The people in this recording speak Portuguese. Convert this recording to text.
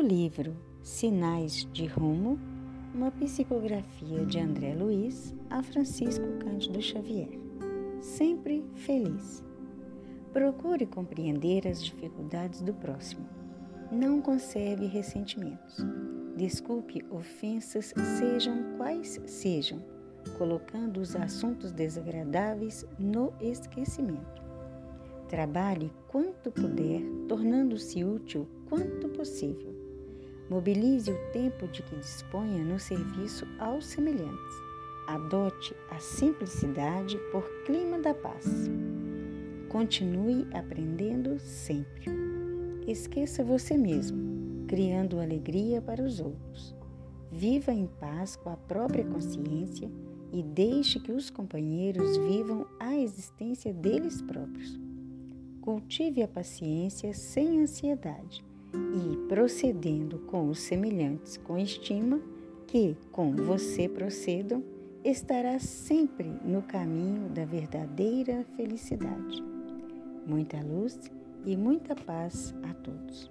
livro Sinais de Rumo, uma psicografia de André Luiz a Francisco Cândido Xavier. Sempre feliz. Procure compreender as dificuldades do próximo. Não conserve ressentimentos. Desculpe ofensas, sejam quais sejam, colocando os assuntos desagradáveis no esquecimento. Trabalhe quanto puder, tornando-se útil quanto possível. Mobilize o tempo de que disponha no serviço aos semelhantes. Adote a simplicidade por clima da paz. Continue aprendendo sempre. Esqueça você mesmo, criando alegria para os outros. Viva em paz com a própria consciência e deixe que os companheiros vivam a existência deles próprios. Cultive a paciência sem ansiedade e procedendo com os semelhantes com estima, que com você procedam, estará sempre no caminho da verdadeira felicidade. Muita luz e muita paz a todos.